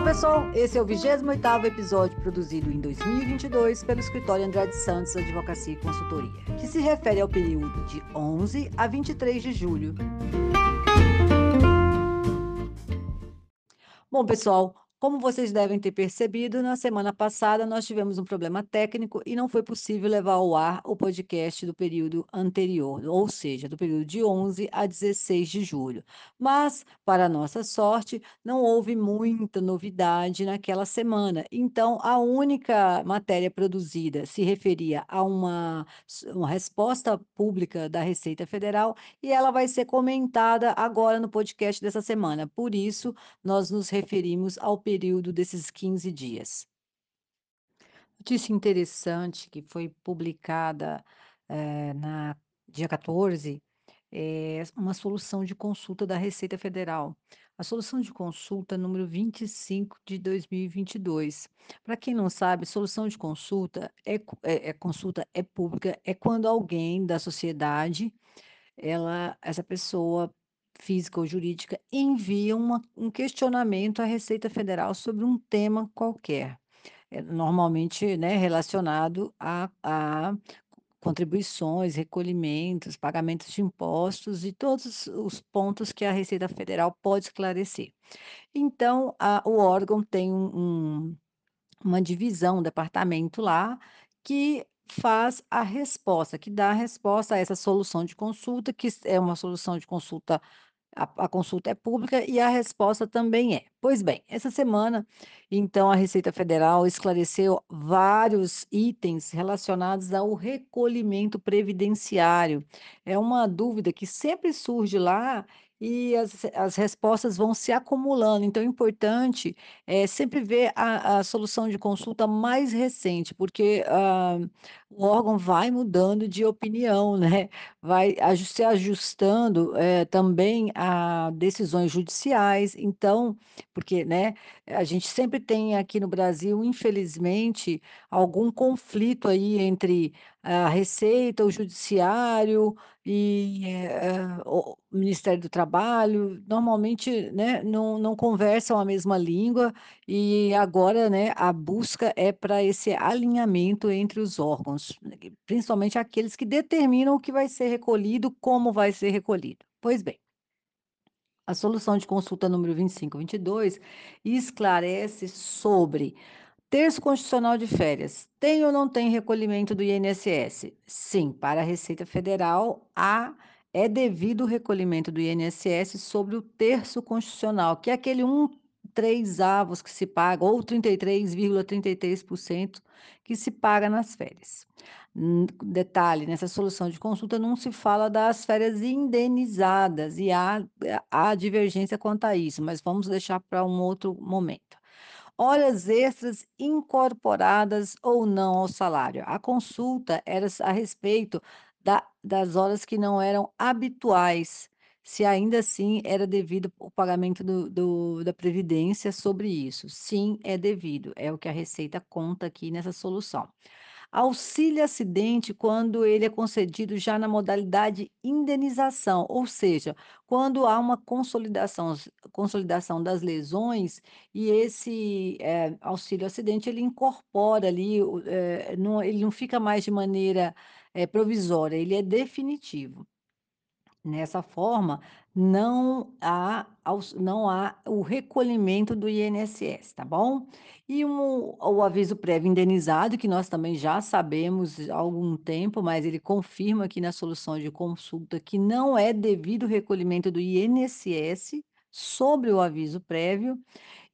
Fala pessoal, esse é o 28º episódio produzido em 2022 pelo escritório Andrade Santos Advocacia e Consultoria, que se refere ao período de 11 a 23 de julho. Bom pessoal, como vocês devem ter percebido, na semana passada nós tivemos um problema técnico e não foi possível levar ao ar o podcast do período anterior, ou seja, do período de 11 a 16 de julho. Mas, para nossa sorte, não houve muita novidade naquela semana. Então, a única matéria produzida se referia a uma, uma resposta pública da Receita Federal e ela vai ser comentada agora no podcast dessa semana. Por isso, nós nos referimos ao período desses 15 dias. Notícia interessante que foi publicada eh, na dia 14 é uma solução de consulta da Receita Federal. A solução de consulta número 25 de 2022. Para quem não sabe, solução de consulta é, é, é consulta é pública, é quando alguém da sociedade, ela, essa pessoa física ou jurídica envia uma um questionamento à Receita Federal sobre um tema qualquer, eh, normalmente, né, relacionado a a contribuições, recolhimentos, pagamentos de impostos e todos os pontos que a Receita Federal pode esclarecer. Então, a o órgão tem um um uma divisão, um departamento lá, que faz a resposta, que dá a resposta a essa solução de consulta, que é uma solução de consulta a a consulta é pública e a resposta também é. Pois bem, essa semana, então, a Receita Federal esclareceu vários itens relacionados ao recolhimento previdenciário. É uma dúvida que sempre surge lá e as as respostas vão se acumulando. Então, é importante, eh, sempre ver a a solução de consulta mais recente, porque, hã, o órgão vai mudando de opinião, né, vai se ajustando, eh, também a decisões judiciais. Então, porque, né, a gente sempre tem aqui no Brasil, infelizmente, algum conflito aí entre a Receita, o Judiciário e, eh, o Ministério do Trabalho. Normalmente, né, não não conversam a mesma língua e agora, né, a busca é para esse alinhamento entre os órgãos, principalmente aqueles que determinam o que vai ser recolhido, como vai ser recolhido. Pois bem a solução de consulta número 2522 esclarece sobre terço constitucional de férias. Tem ou não tem recolhimento do INSS? Sim, para a Receita Federal, há é devido o recolhimento do INSS sobre o terço constitucional, que é aquele um três avos que se paga, ou 33,33% que se paga nas férias. Detalhe, nessa solução de consulta não se fala das férias indenizadas e há, há divergência quanto a isso, mas vamos deixar para um outro momento. Horas extras incorporadas ou não ao salário. A consulta era a respeito da, das horas que não eram habituais, se ainda assim era devido o pagamento do, do, da Previdência sobre isso. Sim, é devido, é o que a Receita conta aqui nessa solução. Auxílio acidente quando ele é concedido já na modalidade indenização, ou seja, quando há uma consolidação consolidação das lesões e esse, eh, auxílio acidente ele incorpora ali eh, não ele não fica mais de maneira, eh, provisória, ele é definitivo. Nessa forma, não há não há o recolhimento do INSS, tá bom? E um o aviso prévio indenizado, que nós também já sabemos há algum tempo, mas ele confirma aqui na solução de consulta que não é devido o recolhimento do INSS sobre o aviso prévio.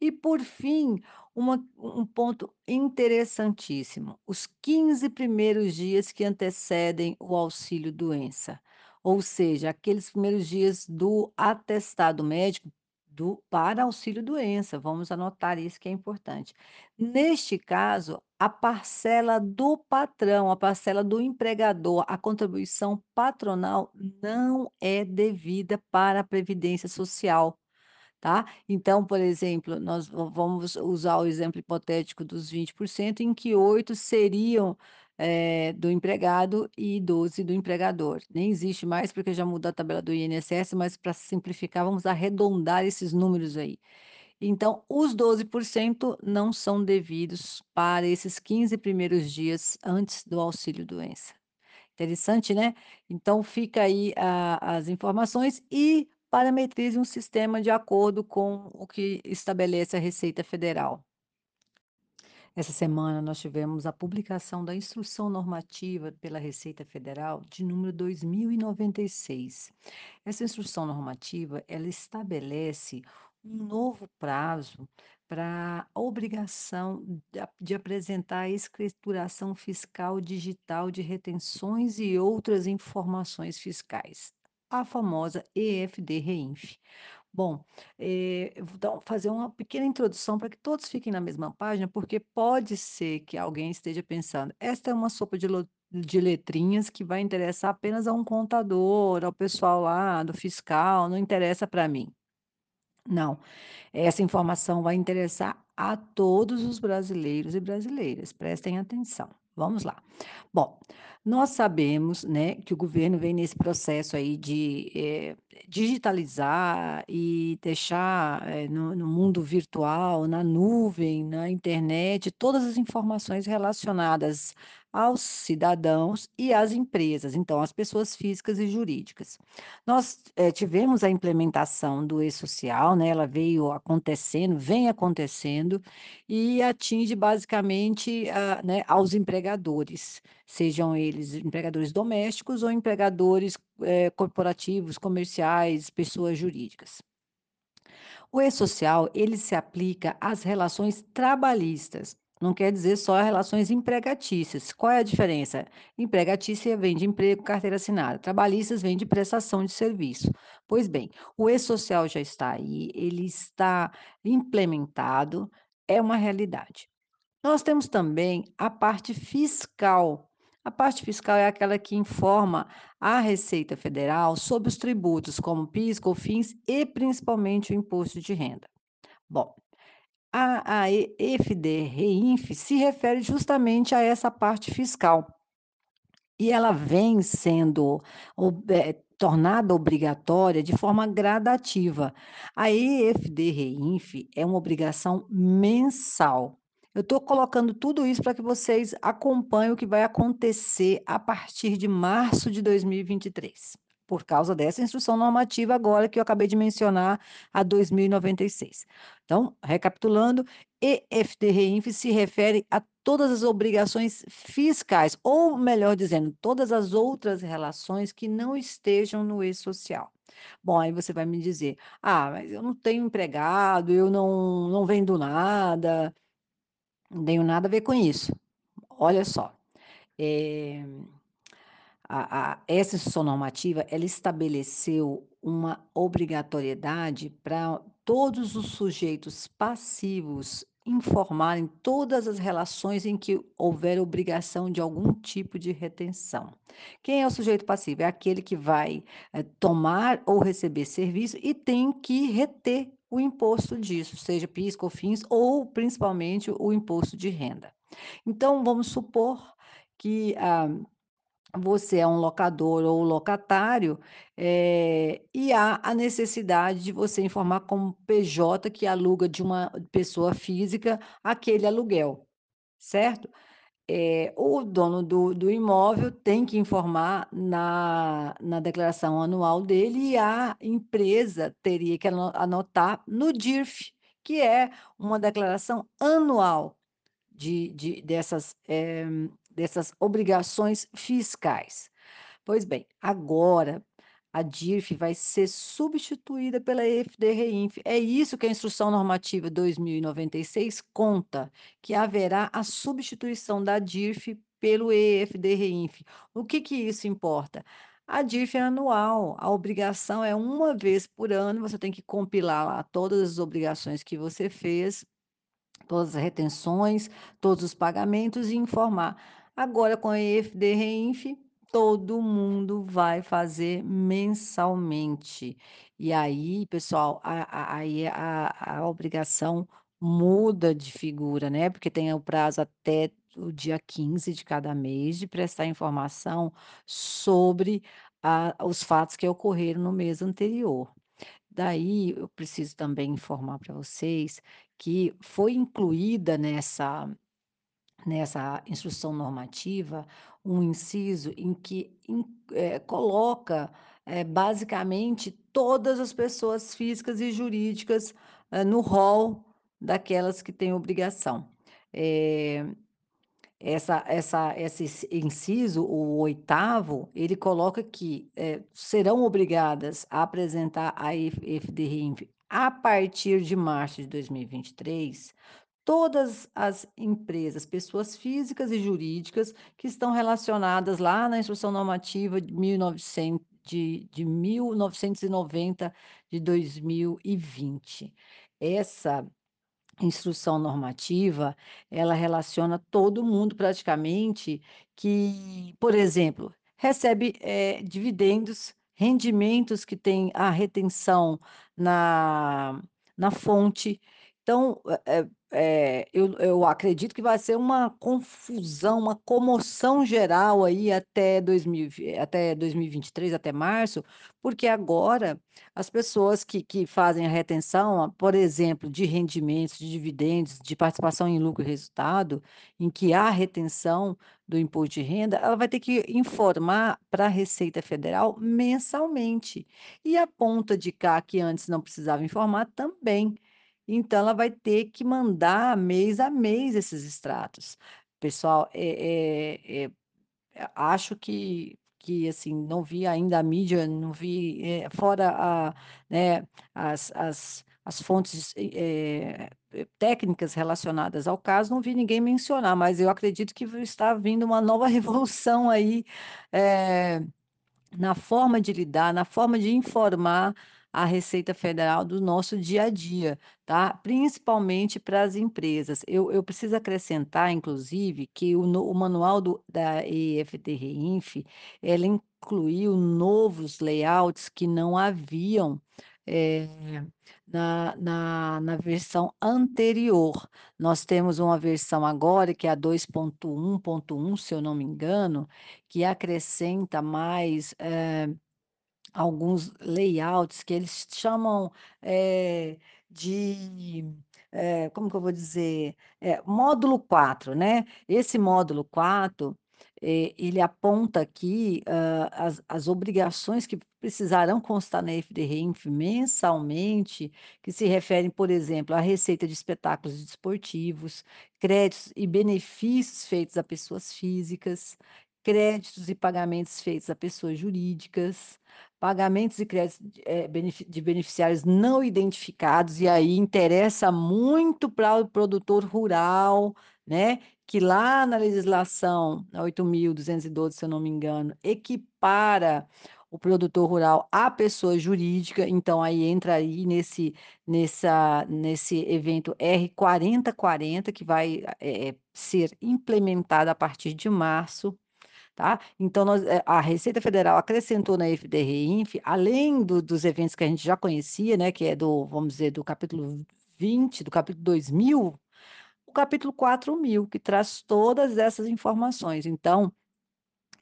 E, por fim, uma um ponto interessantíssimo, os 15 primeiros dias que antecedem o auxílio doença. Ou seja, aqueles primeiros dias do atestado médico do para auxílio-doença, vamos anotar isso que é importante. Neste caso, a parcela do patrão, a parcela do empregador, a contribuição patronal não é devida para a previdência social. Tá? Então, por exemplo, nós va vamos usar o exemplo hipotético dos 20%, em que 8 seriam, eh, do empregado e 12 do empregador. Nem existe mais, porque já mudou a tabela do INSS, mas para simplificar, vamos arredondar esses números aí. Então, os 12% não são devidos para esses 15 primeiros dias antes do auxílio-doença. Interessante, né? Então fica aí a as informações e parametrize um sistema de acordo com o que estabelece a Receita Federal. Essa semana nós tivemos a publicação da Instrução Normativa pela Receita Federal de número 2096. Essa instrução normativa, ela estabelece um novo prazo para a obrigação de de apresentar a escrituração fiscal digital de retenções e outras informações fiscais, a famosa EFD-REINF. Bom, eh, vou dar fazer uma pequena introdução para que todos fiquem na mesma página, porque pode ser que alguém esteja pensando: "Esta é uma sopa de de letrinhas que vai interessar apenas a um contador, ao pessoal lá do fiscal, não interessa para mim". Não, essa informação vai interessar a todos os brasileiros e brasileiras, prestem atenção. Vamos lá. Bom, nós sabemos, né, que o governo vem nesse processo aí de, eh, digitalizar e deixar, eh, no no mundo virtual, na nuvem, na internet, todas as informações relacionadas aos cidadãos e às empresas, então às pessoas físicas e jurídicas. Nós, eh, tivemos a implementação do e-social, né, ela veio acontecendo, vem acontecendo, e atinge basicamente, a né, aos empregadores, sejam eles empregadores domésticos ou empregadores, eh, corporativos, comerciais, pessoas jurídicas. O e-social, ele se aplica às relações trabalhistas, não quer dizer só relações empregatícias. Qual é a diferença? Empregatícia vem de emprego, carteira assinada, trabalhistas vem de prestação de serviço. Pois bem, o e-social já está aí, ele está implementado, é uma realidade. Nós temos também a parte fiscal. A parte fiscal é aquela que informa a Receita Federal sobre os tributos, como PIS, COFINS e principalmente o imposto de renda. Bom, a a e EFD-REINF se refere justamente a essa parte fiscal. E ela vem sendo eh, tornada obrigatória de forma gradativa. A EFD-REINF é uma obrigação mensal. Eu estou colocando tudo isso para que vocês acompanhem o que vai acontecer a partir de março de 2023, por causa dessa instrução normativa agora que eu acabei de mencionar, a 2096. Então, recapitulando, EFD-REINF se refere a todas as obrigações fiscais, ou melhor dizendo, todas as outras relações que não estejam no e-social. Bom, aí você vai me dizer: "Ah, mas eu não tenho empregado, eu não não vendo nada". Não tenho nada a ver com isso. Olha só, eh a a essa instrução normativa, ela estabeleceu uma obrigatoriedade para todos os sujeitos passivos informarem todas as relações em que houver obrigação de algum tipo de retenção. Quem é o sujeito passivo? É aquele que vai, eh, tomar ou receber serviço e tem que reter o imposto disso, seja PIS, COFINS ou principalmente o imposto de renda. Então vamos supor que, ah você é um locador ou locatário, eh, e há a necessidade de você informar como PJ que aluga de uma pessoa física aquele aluguel, certo? Eh, o dono do do imóvel tem que informar na na declaração anual dele e a empresa teria que ano anotar no DIRF, que é uma declaração anual de de dessas, eh, dessas obrigações fiscais. Pois bem, agora a DIRF vai ser substituída pela EFD-REINF. É isso que a Instrução Normativa 2096 conta, que haverá a substituição da DIRF pelo EFD-REINF. O que que isso importa? A DIRF é anual, a obrigação é uma vez por ano, você tem que compilar lá todas as obrigações que você fez Todas as retenções, todos os pagamentos e informar. Agora com a EFD-REINF, todo mundo vai fazer mensalmente. E aí, pessoal, a a aí a a obrigação muda de figura, né, porque tem o prazo até o dia 15 de cada mês de prestar informação sobre a os fatos que ocorreram no mês anterior. Daí eu preciso também informar para vocês que foi incluída nessa nessa instrução normativa um inciso em que in eh, coloca, eh, basicamente todas as pessoas físicas e jurídicas, hã, no rol daquelas que têm obrigação. Eh essa essa esse inciso, o oitavo, ele coloca que, eh, serão obrigadas a apresentar F FDRINF, a partir de março de 2023, todas as empresas, pessoas físicas e jurídicas que estão relacionadas lá na Instrução Normativa de mil e novecen de de 1990 de 2020. Essa Instrução normativa, ela relaciona todo mundo praticamente que, por exemplo, recebe, eh, dividendos, rendimentos que têm a retenção na na fonte. Então, eh eh, eu eu acredito que vai ser uma confusão, uma comoção geral aí até 2000 e vi até 2023, até março, porque agora as pessoas que que fazem a retenção, por exemplo, de rendimentos, de dividendos, de participação em lucro e resultado, em que há retenção do imposto de renda, ela vai ter que informar para a Receita Federal mensalmente. E a ponta de cá, que antes não precisava informar, também. Então ela vai ter que mandar mês a mês esses extratos. Pessoal, eh eh eh, acho que que, assim, não vi ainda a mídia, não vi, eh, fora a né, as as as fontes, eh eh, técnicas relacionadas ao caso, não vi ninguém mencionar, mas eu acredito que está vindo uma nova revolução aí, eh na forma de lidar, na forma de informar a Receita Federal do nosso dia a dia, tá, principalmente para as empresas. Eu eu preciso acrescentar, inclusive, que o o manual do da EFD-REINF, ela incluiu novos layouts que não haviam, eh, na na na versão anterior. Nós temos uma versão agora que é a 2.1.1, se eu não me engano, que acrescenta mais, eh Alguns layouts que eles chamam, eh, de, eh, como que eu vou dizer? Eh, módulo 4, né. Esse módulo 4, eh, ele aponta aqui, hã, as as obrigações que precisarão constar na FDRINF mensalmente, que se referem, por exemplo, à receita de espetáculos desportivos, créditos e benefícios feitos a pessoas físicas, créditos e pagamentos feitos a pessoas jurídicas, Pagamentos e créditos de eh, de beneficiários não identificados, e aí interessa muito para o produtor rural, né, que lá na legislação, na 8.212, se eu não me engano, equipara o produtor rural à pessoa jurídica, então aí entra aí nesse nessa nesse evento R 4040 que vai, eh, ser implementado a partir de março. Tá? Então nós eh, a Receita Federal acrescentou na FDRINF, além do dos eventos que a gente já conhecia, né, que é do, vamos dizer, do capítulo 20, do capítulo 2000, o capítulo 4000, que traz todas essas informações. Então,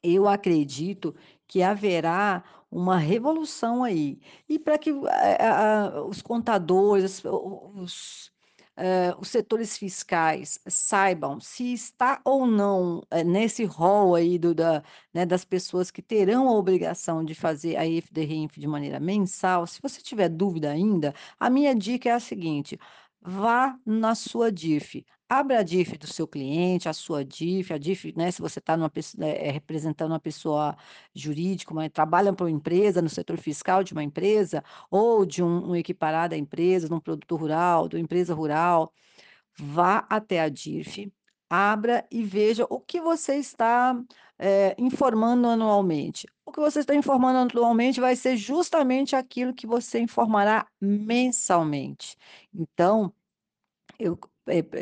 eu acredito que haverá uma revolução aí. E para que, eh, a a os contadores, os eh, os setores fiscais saibam se está ou não, eh, nesse rol aí do da né, das pessoas que terão a obrigação de fazer a IFD-RINF de maneira mensal, se você tiver dúvida ainda, a minha dica é a seguinte: vá na sua DIF, abra a DIF do seu cliente, a sua DIF, a DIF, né, se você está eh eh, representando uma pessoa jurídica, uma trabalha para uma empresa, no setor fiscal de uma empresa, ou de um um equiparado à empresa, de um produtor rural, de uma empresa rural, vá até a DIF, abra e veja o que você está, eh, informando anualmente. O que você está informando anualmente vai ser justamente aquilo que você informará mensalmente. Então eu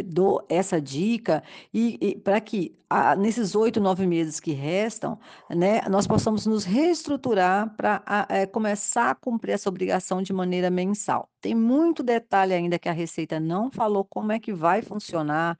dou essa dica e e pra que, ah, nesses 8, 9 meses que restam, né, nós possamos nos reestruturar para começar a cumprir essa obrigação de maneira mensal. Tem muito detalhe ainda que a Receita não falou como é que vai funcionar,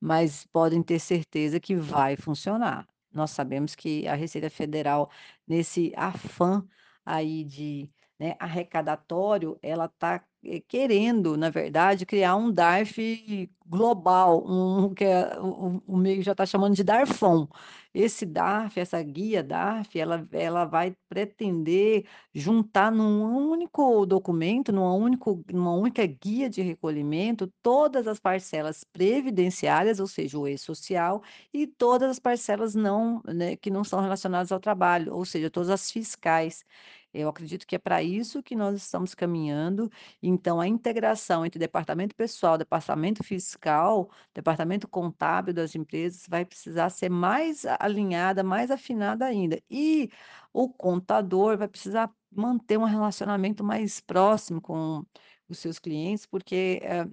mas podem ter certeza que vai funcionar. Nós sabemos que a Receita Federal, nesse afã aí de, né, arrecadatório, ela está, eh, querendo, na verdade, criar um DARF global, um que é o o meio já está chamando de Darfom. Esse DARF, essa guia DARF, ela ela vai pretender juntar num único documento, numa único numa única guia de recolhimento, todas as parcelas previdenciárias, ou seja, o e-social, e todas as parcelas não, né, que não são relacionadas ao trabalho, ou seja, todas as fiscais. Eu acredito que é para isso que nós estamos caminhando, então a integração entre departamento pessoal, departamento fiscal, departamento contábil das empresas vai precisar ser mais alinhada, mais afinada ainda. E o contador vai precisar manter um relacionamento mais próximo com os seus clientes, porque, eh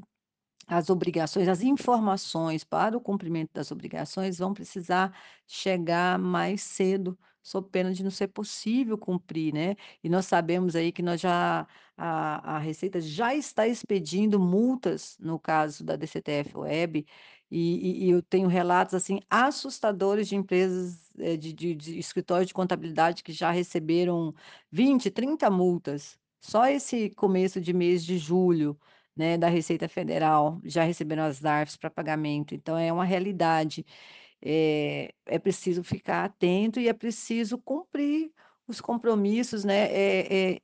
as obrigações, as informações para o cumprimento das obrigações vão precisar chegar mais cedo, sob pena de não ser possível cumprir, né. E nós sabemos aí que nós já a a Receita já está expedindo multas no caso da DCTF-Web, e e e eu tenho relatos, assim, assustadores de empresas, eh, de de de escritórios de contabilidade que já receberam 20, 30 multas. Só esse começo de mês de julho né, da Receita Federal, já receberam as DARFs para pagamento, então é uma realidade. Eh, é preciso ficar atento e é preciso cumprir os compromissos, né,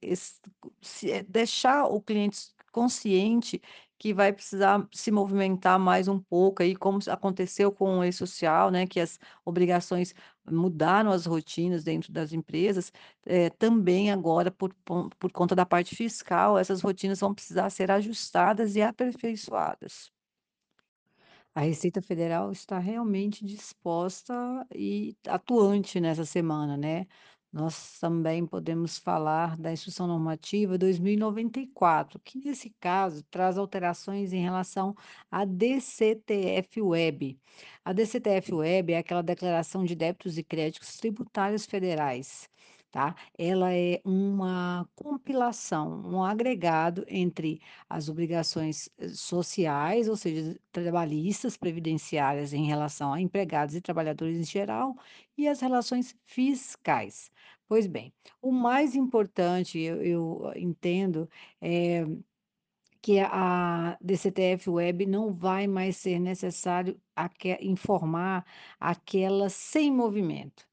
es se eh, deixar o cliente consciente que vai precisar se movimentar mais um pouco aí, como aconteceu com o E-Social, né, que as obrigações mudaram as rotinas dentro das empresas, eh, também agora por por conta da parte fiscal, essas rotinas vão precisar ser ajustadas e aperfeiçoadas. A Receita Federal está realmente disposta e atuante nessa semana, né. Nós também podemos falar da Instrução Normativa 2094, que nesse caso traz alterações em relação à DCTF-Web. A DCTF-Web é aquela Declaração de Débitos e Créditos Tributários Federais, tá. Ela é uma compilação, um agregado entre as obrigações, eh, sociais, ou seja, trabalhistas, previdenciárias em relação a empregados e trabalhadores em geral, e as relações fiscais. Pois bem, o mais importante eu eu entendo, eh que a DCTF-Web não vai mais ser necessário informar aquelas sem movimento,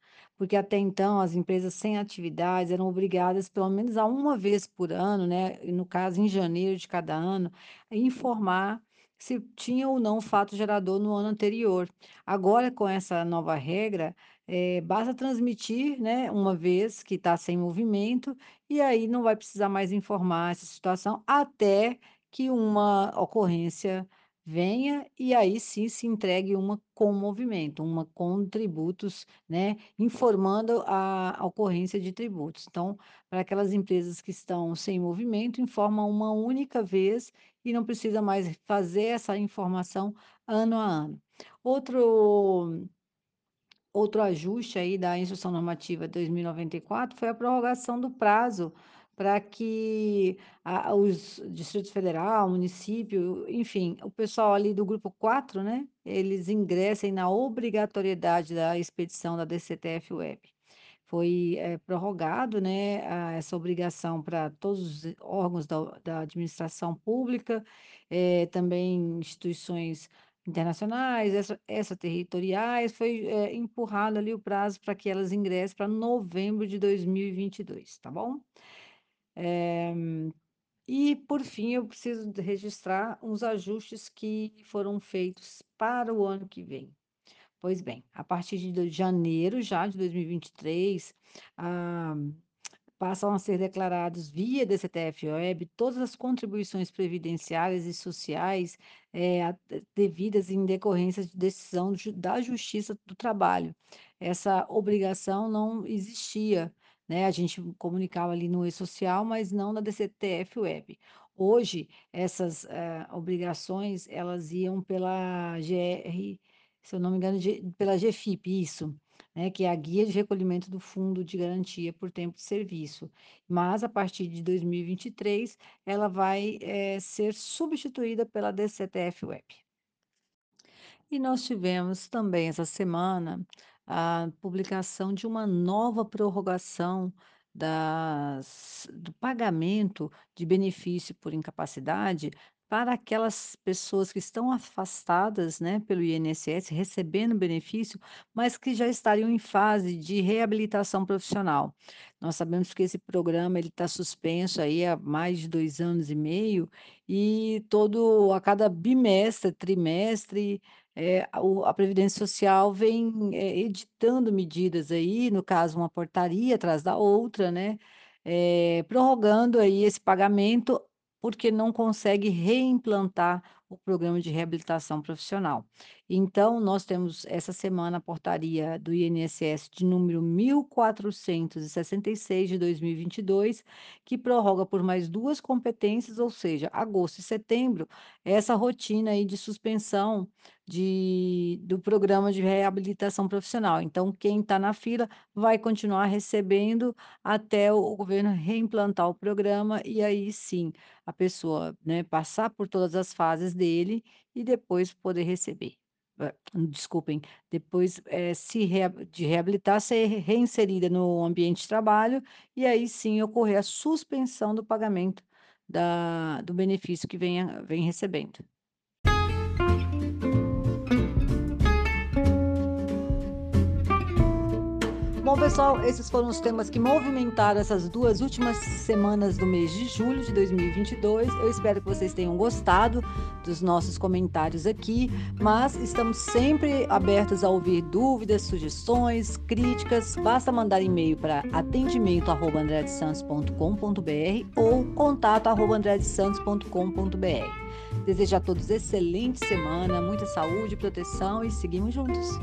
porque até então as empresas sem atividades eram obrigadas pelo menos a uma vez por ano, né, no caso em janeiro de cada ano, a informar se tinha ou não fato gerador no ano anterior. Agora com essa nova regra, eh, basta transmitir, né, uma vez que está sem movimento, e aí não vai precisar mais informar essa situação até que uma ocorrência venha, e aí sim se entregue uma com movimento, uma com tributos, né, informando a a ocorrência de tributos. Então, para aquelas empresas que estão sem movimento, informa uma única vez e não precisa mais fazer essa informação ano a ano. Outro Outro ajuste aí da Instrução Normativa 2094 foi a prorrogação do prazo para que a os Distritos Federal, município, enfim, o pessoal ali do grupo 4, né, eles ingressem na obrigatoriedade da expedição da DCTF-Web. Foi, eh, prorrogado, né, a essa obrigação para todos os órgãos da da administração pública, eh, também instituições internacionais, extra extraterritoriais, foi, eh, empurrado ali o prazo para que elas ingressem para novembro de 2022, tá bom? Eh, e por fim eu preciso registrar uns ajustes que foram feitos para o ano que vem. Pois bem, a partir de janeiro já de 2023, ah, passam a ser declarados via DCTF-Web todas as contribuições previdenciárias e sociais, a devidas em decorrência de decisão da Justiça do Trabalho. Essa obrigação não existia, né, a gente comunicava ali no E-Social, mas não na DCTF-Web. Hoje, essas, eh, obrigações, elas iam pela GR se eu não me engano, pela GFIP, isso, né, que é a Guia de Recolhimento do Fundo de Garantia por Tempo de Serviço. Mas a partir de 2023, ela vai, eh, ser substituída pela DCTF-Web. E nós tivemos também essa semana a publicação de uma nova prorrogação das do pagamento de benefício por incapacidade para aquelas pessoas que estão afastadas, né, pelo INSS, recebendo benefício, mas que já estariam em fase de reabilitação profissional. Nós sabemos que esse programa ele está suspenso aí há mais de 2 anos e meio, e todo a cada bimestre, trimestre, eh, a previdência social vem, eh, editando medidas aí, no caso uma portaria atrás da outra, né, eh, prorrogando aí esse pagamento, porque não consegue reimplantar o programa de reabilitação profissional. Então, nós temos essa semana a portaria do INSS de número 1466 de 2022, que prorroga por mais 2 competências, ou seja, agosto e setembro, essa rotina aí de suspensão de do programa de reabilitação profissional. Então, quem está na fila vai continuar recebendo até o governo reimplantar o programa e aí sim, a pessoa, né, passar por todas as fases dele e depois poder receber. Eh, desculpem, depois, eh, se rea de reabilitar, ser reinserida no ambiente de trabalho e aí sim ocorrer a suspensão do pagamento da do benefício que venha vem recebendo. Bom, pessoal, esses foram os temas que movimentaram essas 2 últimas semanas do mês de julho de 2022. Eu espero que vocês tenham gostado dos nossos comentários aqui, mas estamos sempre abertos a ouvir dúvidas, sugestões, críticas. Basta mandar e-mail para atendimento@andreadesantos.com.br ou contato@andreadesantos.com.br. Desejo a todos excelente semana, muita saúde, proteção e seguimos juntos.